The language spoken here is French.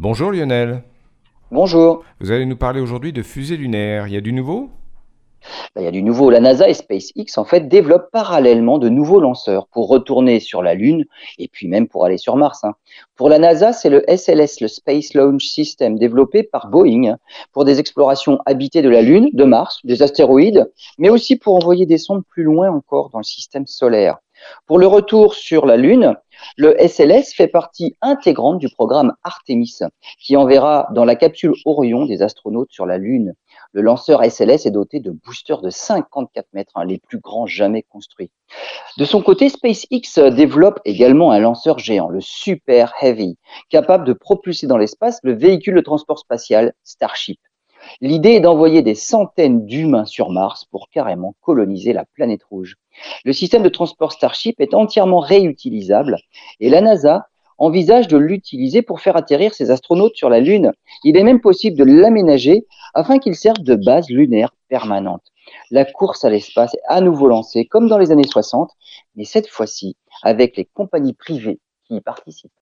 Bonjour Lionel. Bonjour. Vous allez nous parler aujourd'hui de fusée lunaire. Il y a du nouveau? Ben, Il y a du nouveau. La NASA et SpaceX, en fait, développent parallèlement de nouveaux lanceurs pour retourner sur la Lune et puis même pour aller sur Mars. hein. Pour la NASA, c'est le SLS, le Space Launch System, développé par Boeing pour des explorations habitées de la Lune, de Mars, des astéroïdes, mais aussi pour envoyer des sondes plus loin encore dans le système solaire. Pour le retour sur la Lune, le SLS fait partie intégrante du programme Artemis, qui enverra dans la capsule Orion des astronautes sur la Lune. Le lanceur SLS est doté de boosters de 54 mètres, hein, les plus grands jamais construits. De son côté, SpaceX développe également un lanceur géant, le Super Heavy, capable de propulser dans l'espace le véhicule de transport spatial Starship. L'idée est d'envoyer des centaines d'humains sur Mars pour carrément coloniser la planète rouge. Le système de transport Starship est entièrement réutilisable et la NASA envisage de l'utiliser pour faire atterrir ses astronautes sur la Lune. Il est même possible de l'aménager afin qu'il serve de base lunaire permanente. La course à l'espace est à nouveau lancée comme dans les années 60, mais cette fois-ci avec les compagnies privées qui y participent.